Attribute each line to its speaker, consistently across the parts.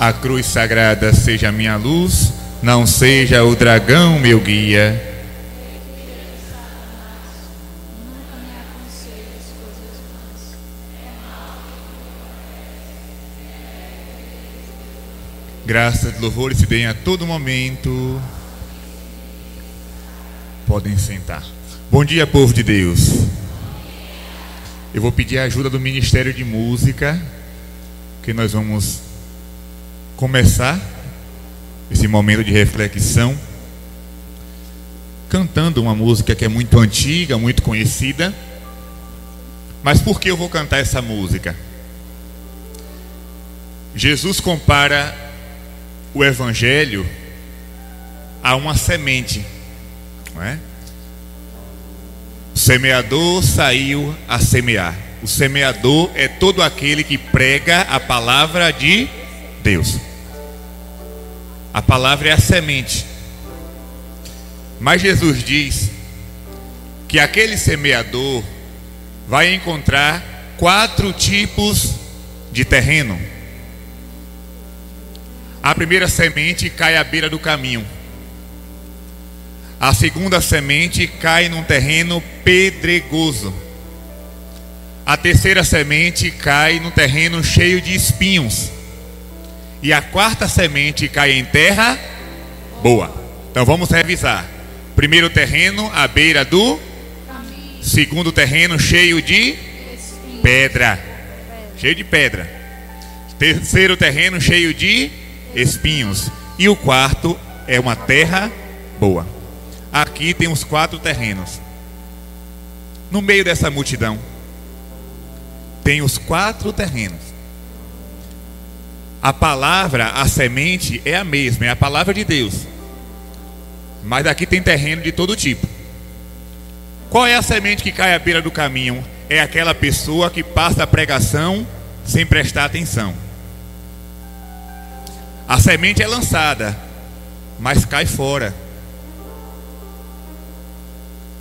Speaker 1: A cruz sagrada seja minha luz, não seja o dragão meu guia. Graças louvores se deem a todo momento. Podem sentar. Bom dia, povo de Deus. Eu vou pedir a ajuda do Ministério de Música, que nós vamos começar esse momento de reflexão cantando uma música que é muito antiga, muito conhecida. Mas por que eu vou cantar essa música? Jesus compara o evangelho a uma semente, não é? O semeador saiu a semear. O semeador é todo aquele que prega a palavra de Deus. A palavra é a semente. Mas Jesus diz que aquele semeador vai encontrar quatro tipos de terreno. A primeira semente cai à beira do caminho. A segunda semente cai num terreno pedregoso. A terceira semente cai num terreno cheio de espinhos. E a quarta semente cai em terra boa. Então vamos revisar. Primeiro terreno à beira do segundo terreno cheio de pedra. Cheio de pedra. Terceiro terreno cheio de espinhos. E o quarto é uma terra boa. Aqui tem os quatro terrenos. No meio dessa multidão, tem os quatro terrenos. A palavra, a semente é a mesma, é a palavra de Deus. Mas aqui tem terreno de todo tipo. Qual é a semente que cai à beira do caminho? É aquela pessoa que passa a pregação sem prestar atenção. A semente é lançada, mas cai fora.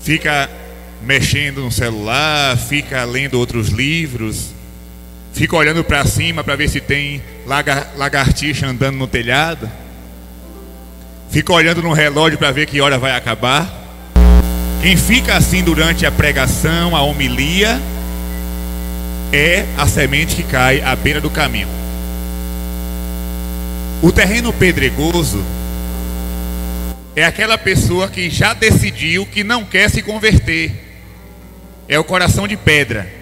Speaker 1: Fica mexendo no celular, fica lendo outros livros, fica olhando para cima para ver se tem lagar, lagartixa andando no telhado, fica olhando no relógio para ver que hora vai acabar. Quem fica assim durante a pregação, a homilia, é a semente que cai à beira do caminho. O terreno pedregoso é aquela pessoa que já decidiu que não quer se converter. É o coração de pedra.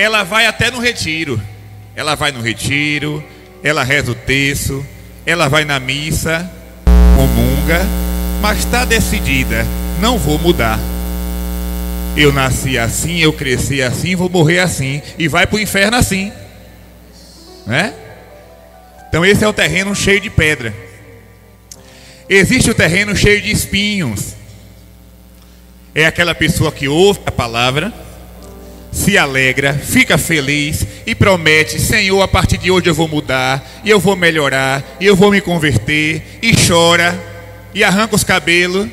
Speaker 1: Ela vai até no retiro. Ela vai no retiro, ela reza o terço, ela vai na missa, comunga, mas está decidida, não vou mudar. Eu nasci assim, eu cresci assim, vou morrer assim e vai para o inferno assim, né? Então esse é o terreno cheio de pedra. Existe o terreno cheio de espinhos. É aquela pessoa que ouve a palavra, se alegra, fica feliz e promete: Senhor, a partir de hoje eu vou mudar, e eu vou melhorar, e eu vou me converter, e chora, e arranca os cabelos.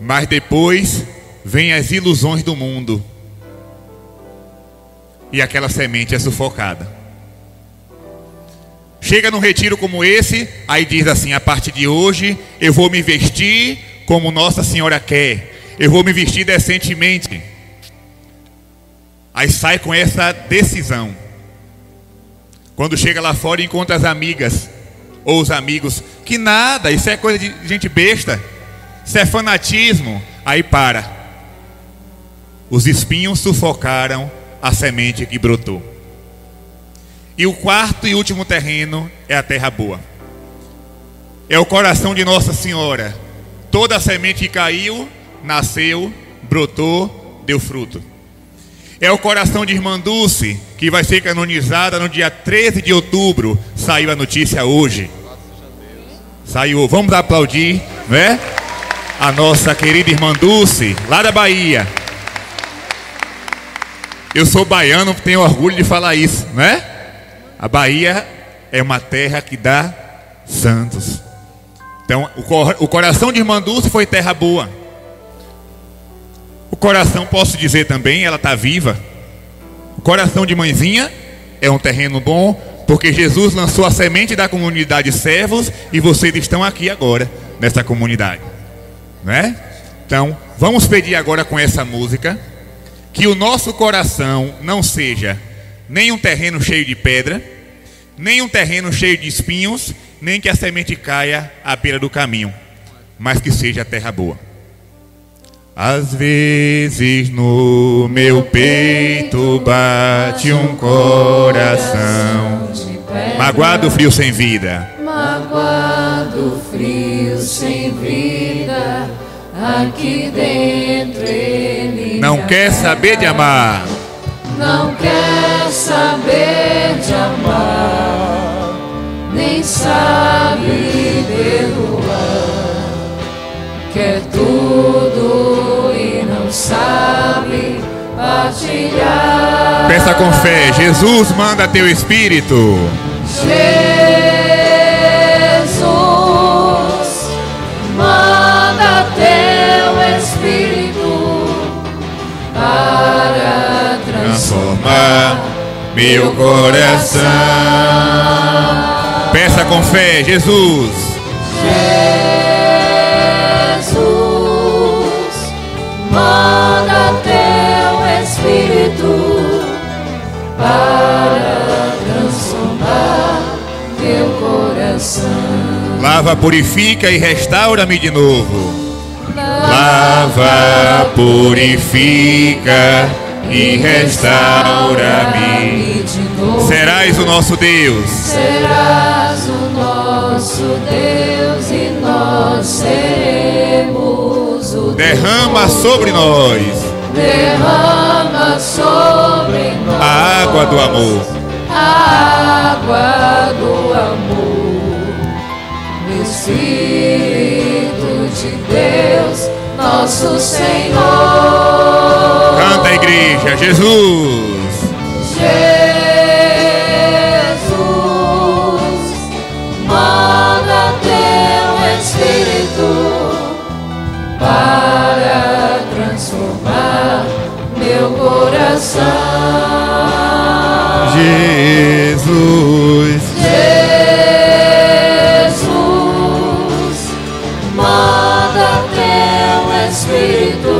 Speaker 1: Mas depois vem as ilusões do mundo, e aquela semente é sufocada. Chega num retiro como esse, aí diz assim: a partir de hoje eu vou me vestir como Nossa Senhora quer, eu vou me vestir decentemente. Aí sai com essa decisão. Quando chega lá fora e encontra as amigas ou os amigos, que nada, isso é coisa de gente besta, isso é fanatismo. Aí para. Os espinhos sufocaram a semente que brotou. E o quarto e último terreno é a terra boa. É o coração de Nossa Senhora. Toda a semente que caiu, nasceu, brotou, deu fruto. É o coração de Irmã Dulce, que vai ser canonizada no dia 13 de outubro. Saiu a notícia hoje. Saiu. Vamos aplaudir, né? A nossa querida Irmã Dulce, lá da Bahia. Eu sou baiano, tenho orgulho de falar isso, né? A Bahia é uma terra que dá santos. Então, o, coração de Irmã Dulce foi terra boa. Coração, posso dizer também, ela está viva. O coração de mãezinha é um terreno bom, Porque Jesus lançou a semente da comunidade servos e vocês estão aqui agora, nessa comunidade. Né? Então, vamos pedir agora com essa música que o nosso coração não seja nem um terreno cheio de pedra, nem um terreno cheio de espinhos, nem que a semente caia à beira do caminho, mas que seja terra boa. Às vezes no meu peito bate um coração magoado, frio, sem vida.
Speaker 2: Magoado, frio, sem vida. Aqui dentro ele
Speaker 1: não quer saber de amar.
Speaker 2: Não quer saber de amar, nem sabe perdoar. Quer tudo partilhar.
Speaker 1: Peça com fé, Jesus manda teu espírito.
Speaker 2: Jesus, manda teu espírito para
Speaker 1: Transformar meu coração. Peça com fé, Jesus.
Speaker 2: Jesus, manda para transformar teu coração.
Speaker 1: Lava, purifica e restaura-me de novo. Lava, purifica e restaura-me.
Speaker 2: de novo.
Speaker 1: Serás o nosso Deus.
Speaker 2: Serás o nosso Deus e nós seremos o
Speaker 1: Derrama sobre nós
Speaker 2: derrama sobre
Speaker 1: água do amor.
Speaker 2: a água do amor. Espírito de Deus, nosso Senhor.
Speaker 1: Canta a igreja, Jesus.
Speaker 2: Jesus,
Speaker 1: Jesus.
Speaker 2: Jesus, manda teu Espírito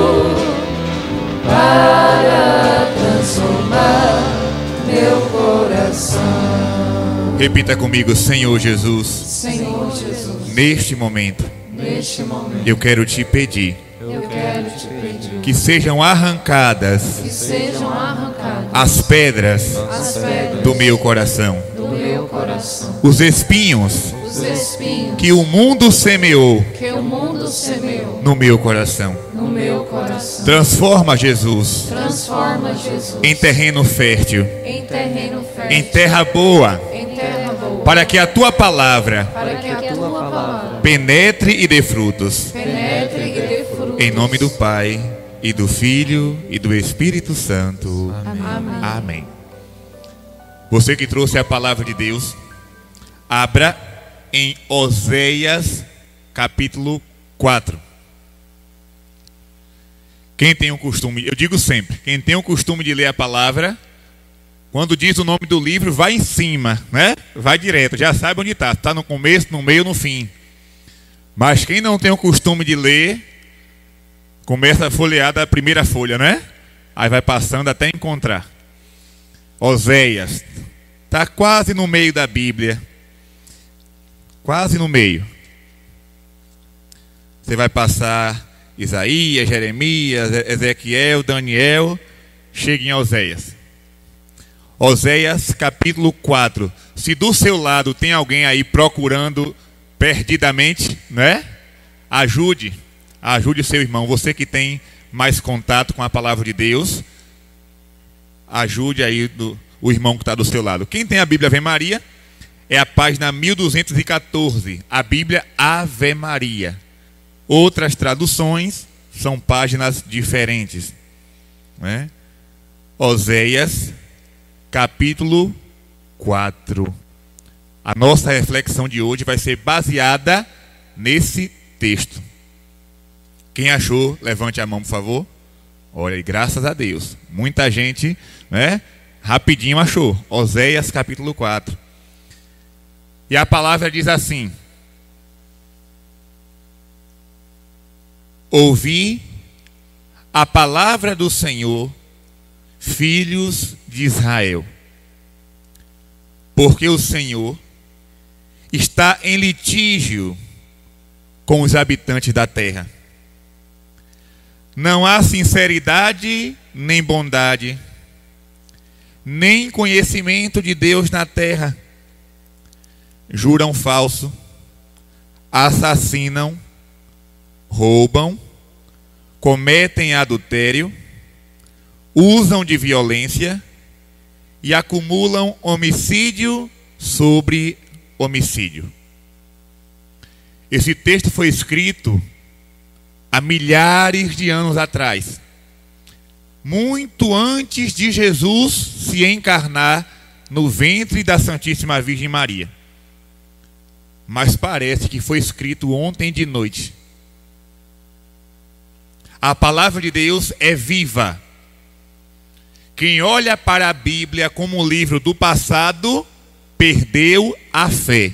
Speaker 2: para transformar meu coração.
Speaker 1: Repita comigo, Senhor Jesus.
Speaker 2: Senhor Jesus,
Speaker 1: Neste momento,
Speaker 2: neste momento
Speaker 1: eu quero te pedir
Speaker 2: eu quero te pedir
Speaker 1: que sejam arrancadas
Speaker 2: que sejam arrancadas
Speaker 1: as pedras
Speaker 2: as pedras
Speaker 1: do meu coração,
Speaker 2: do meu coração,
Speaker 1: os espinhos
Speaker 2: os espinhos
Speaker 1: que o mundo semeou
Speaker 2: que o mundo semeou
Speaker 1: no meu coração.
Speaker 2: no meu coração.
Speaker 1: Transforma, Jesus,
Speaker 2: Transforma Jesus
Speaker 1: em terreno fértil,
Speaker 2: em terreno fértil,
Speaker 1: em terra boa,
Speaker 2: em terra boa,
Speaker 1: para que a tua palavra
Speaker 2: para que a tua palavra
Speaker 1: penetre e dê frutos.
Speaker 2: penetre e dê frutos.
Speaker 1: Em nome do Pai, e do Filho, e do Espírito Santo.
Speaker 2: Amém.
Speaker 1: Amém. Você que trouxe a palavra de Deus, abra em Oséias, capítulo 4. Quem tem o costume, eu digo sempre, quem tem o costume de ler a palavra, quando diz o nome do livro, vai em cima, né? Vai direto, já sabe onde está. Está no começo, no meio, no fim. Mas quem não tem o costume de ler, começa a folhear da primeira folha, né? Aí vai passando até encontrar. Oséias. Está quase no meio da Bíblia. Quase no meio. Você vai passar Isaías, Jeremias, Ezequiel, Daniel, chega em Oséias. Oséias capítulo 4. Se do seu lado tem alguém aí procurando perdidamente, né? Ajude, ajude o seu irmão. Você que tem mais contato com a palavra de Deus, ajude aí do, o irmão que está do seu lado. Quem tem a Bíblia Ave Maria é a página 1214, a Bíblia Ave Maria. Outras traduções são páginas diferentes. Né? Oséias, capítulo 4. A nossa reflexão de hoje vai ser baseada nesse texto. Quem achou, levante a mão, por favor. Olha, graças a Deus. Muita gente, né? Rapidinho achou. Oséias capítulo 4. E a palavra diz assim: Ouvi a palavra do Senhor, filhos de Israel. Porque o Senhor está em litígio com os habitantes da terra. Não há sinceridade nem bondade, nem conhecimento de Deus na terra. Juram falso, assassinam, roubam, cometem adultério, usam de violência e acumulam homicídio sobre homicídio. Esse texto foi escrito há milhares de anos atrás, muito antes de Jesus se encarnar no ventre da Santíssima Virgem Maria. Mas parece que foi escrito ontem de noite a palavra de Deus é viva. Quem olha para a Bíblia como um livro do passado, perdeu a fé.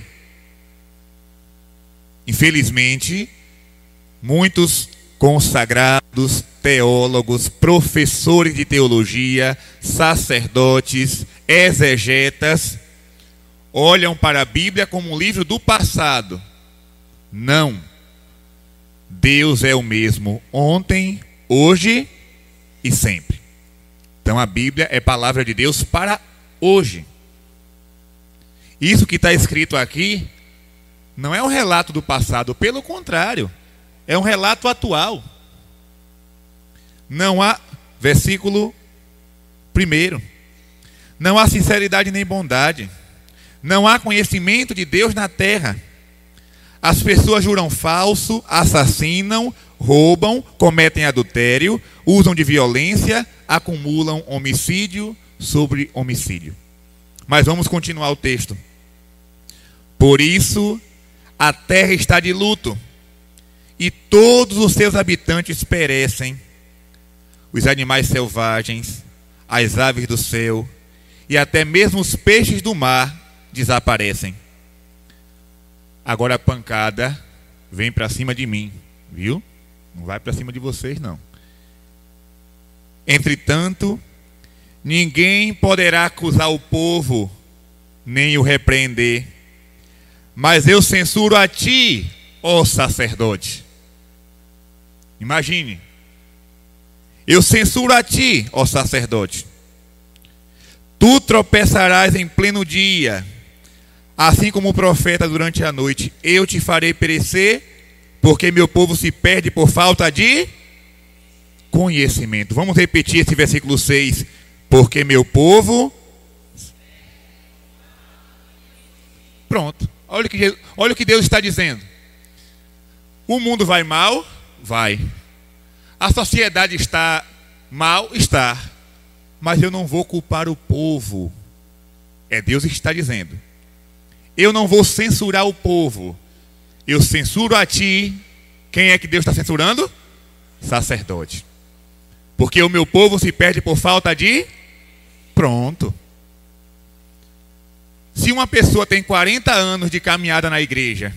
Speaker 1: Infelizmente, muitos consagrados, teólogos, professores de teologia, sacerdotes, exegetas, olham para a Bíblia como um livro do passado. Não. Deus é o mesmo ontem, hoje e sempre. Então a Bíblia é palavra de Deus para hoje. Isso que está escrito aqui não é um relato do passado, pelo contrário, é um relato atual. Não há, versículo primeiro, não há sinceridade nem bondade, não há conhecimento de Deus na terra. As pessoas juram falso, assassinam, roubam, cometem adultério, usam de violência, acumulam homicídio sobre homicídio. Mas vamos continuar o texto. Por isso, a terra está de luto, e todos os seus habitantes perecem. Os animais selvagens, as aves do céu e até mesmo os peixes do mar desaparecem. Agora a pancada vem para cima de mim, viu? Não vai para cima de vocês, não. Entretanto, ninguém poderá acusar o povo, nem o repreender. Mas eu censuro a ti, ó sacerdote. Imagine. Eu censuro a ti, ó sacerdote. Tu tropeçarás em pleno dia Assim como o profeta durante a noite, eu te farei perecer, porque meu povo se perde por falta de conhecimento. Vamos repetir esse versículo 6. Porque meu povo. Pronto. Olha o que, que Deus está dizendo. O mundo vai mal? Vai. A sociedade está mal? Está. Mas eu não vou culpar o povo. É Deus que está dizendo. Eu não vou censurar o povo. Eu censuro a ti. Quem é que Deus está censurando? Sacerdote. Porque o meu povo se perde por falta de. Pronto. Se uma pessoa tem 40 anos de caminhada na igreja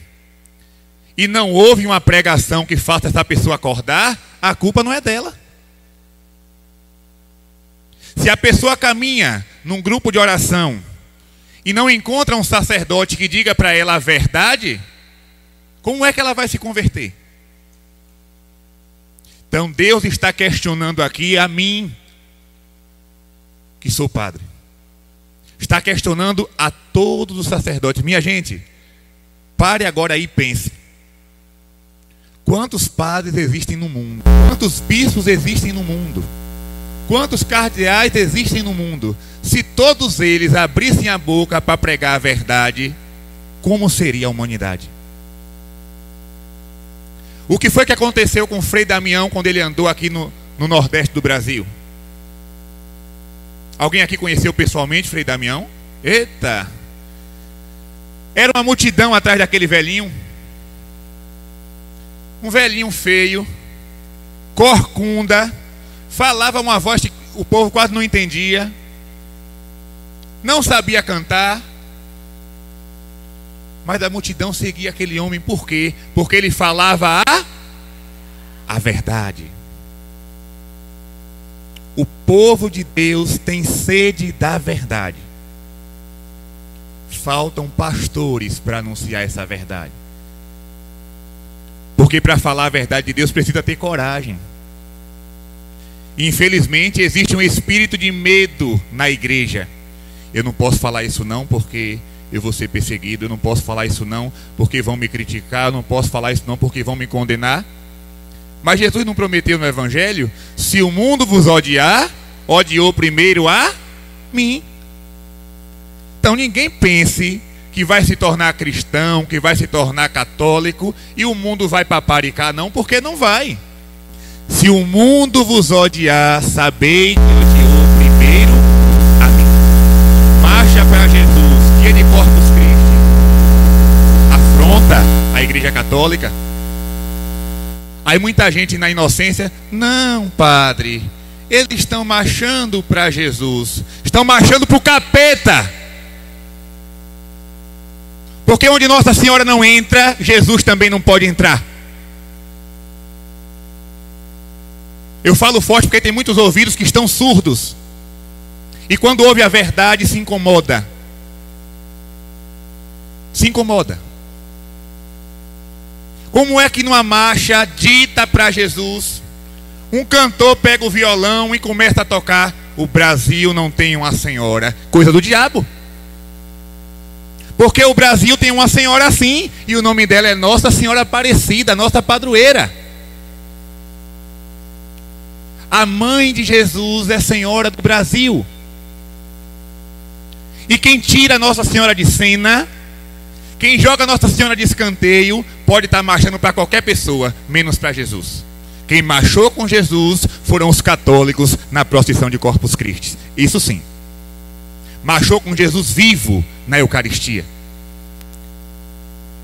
Speaker 1: e não houve uma pregação que faça essa pessoa acordar, a culpa não é dela. Se a pessoa caminha num grupo de oração e não encontra um sacerdote que diga para ela a verdade, como é que ela vai se converter? Então Deus está questionando aqui a mim, que sou padre. Está questionando a todos os sacerdotes. Minha gente, pare agora aí e pense. Quantos padres existem no mundo? Quantos bispos existem no mundo? Quantos cardeais existem no mundo? Se todos eles abrissem a boca para pregar a verdade, como seria a humanidade? O que foi que aconteceu com Frei Damião quando ele andou aqui no, no Nordeste do Brasil? Alguém aqui conheceu pessoalmente Frei Damião? Eita! Era uma multidão atrás daquele velhinho. Um velhinho feio, corcunda, falava uma voz que o povo quase não entendia, não sabia cantar, Mas a multidão seguia aquele homem por quê? Porque ele falava a, a verdade. O povo de Deus tem sede da verdade. Faltam pastores para anunciar essa verdade. Porque para falar a verdade de Deus precisa ter coragem. Infelizmente existe um espírito de medo na igreja. Eu não posso falar isso não porque eu vou ser perseguido, eu não posso falar isso não porque vão me criticar, eu não posso falar isso não porque vão me condenar. Mas Jesus não prometeu no evangelho, se o mundo vos odiar, odiou primeiro a mim. Então ninguém pense que vai se tornar cristão, que vai se tornar católico e o mundo vai paparicar não, porque não vai. Se o mundo vos odiar, sabei que odiou primeiro a mim. Marcha para Jesus, que ele Corpus Christi afronta a Igreja Católica. Aí muita gente na inocência, não, padre, eles estão marchando para Jesus, estão marchando para o capeta. Porque onde Nossa Senhora não entra, Jesus também não pode entrar. Eu falo forte porque tem muitos ouvidos que estão surdos. E quando ouve a verdade, se incomoda. Se incomoda. Como é que numa marcha dita para Jesus, um cantor pega o violão e começa a tocar O Brasil não tem uma senhora? Coisa do diabo. Porque o Brasil tem uma senhora assim, e o nome dela é Nossa Senhora Aparecida, nossa padroeira. A mãe de Jesus é Senhora do Brasil. E quem tira Nossa Senhora de cena, quem joga Nossa Senhora de escanteio, pode estar marchando para qualquer pessoa, menos para Jesus. Quem marchou com Jesus foram os católicos na procissão de Corpus Christi. Isso sim. Marchou com Jesus vivo na Eucaristia.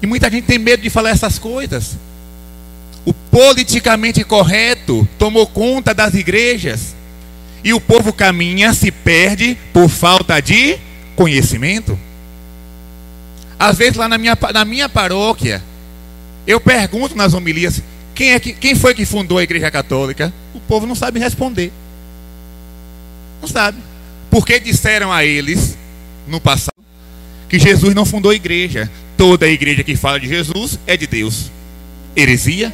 Speaker 1: E muita gente tem medo de falar essas coisas. O politicamente correto tomou conta das igrejas. E o povo caminha, se perde por falta de conhecimento. Às vezes lá na minha, na minha paróquia, eu pergunto nas homilias, quem, é que, quem foi que fundou a igreja católica? O povo não sabe responder. Não sabe. Porque disseram a eles, no passado, que Jesus não fundou igreja. Toda igreja que fala de Jesus é de Deus. Heresia?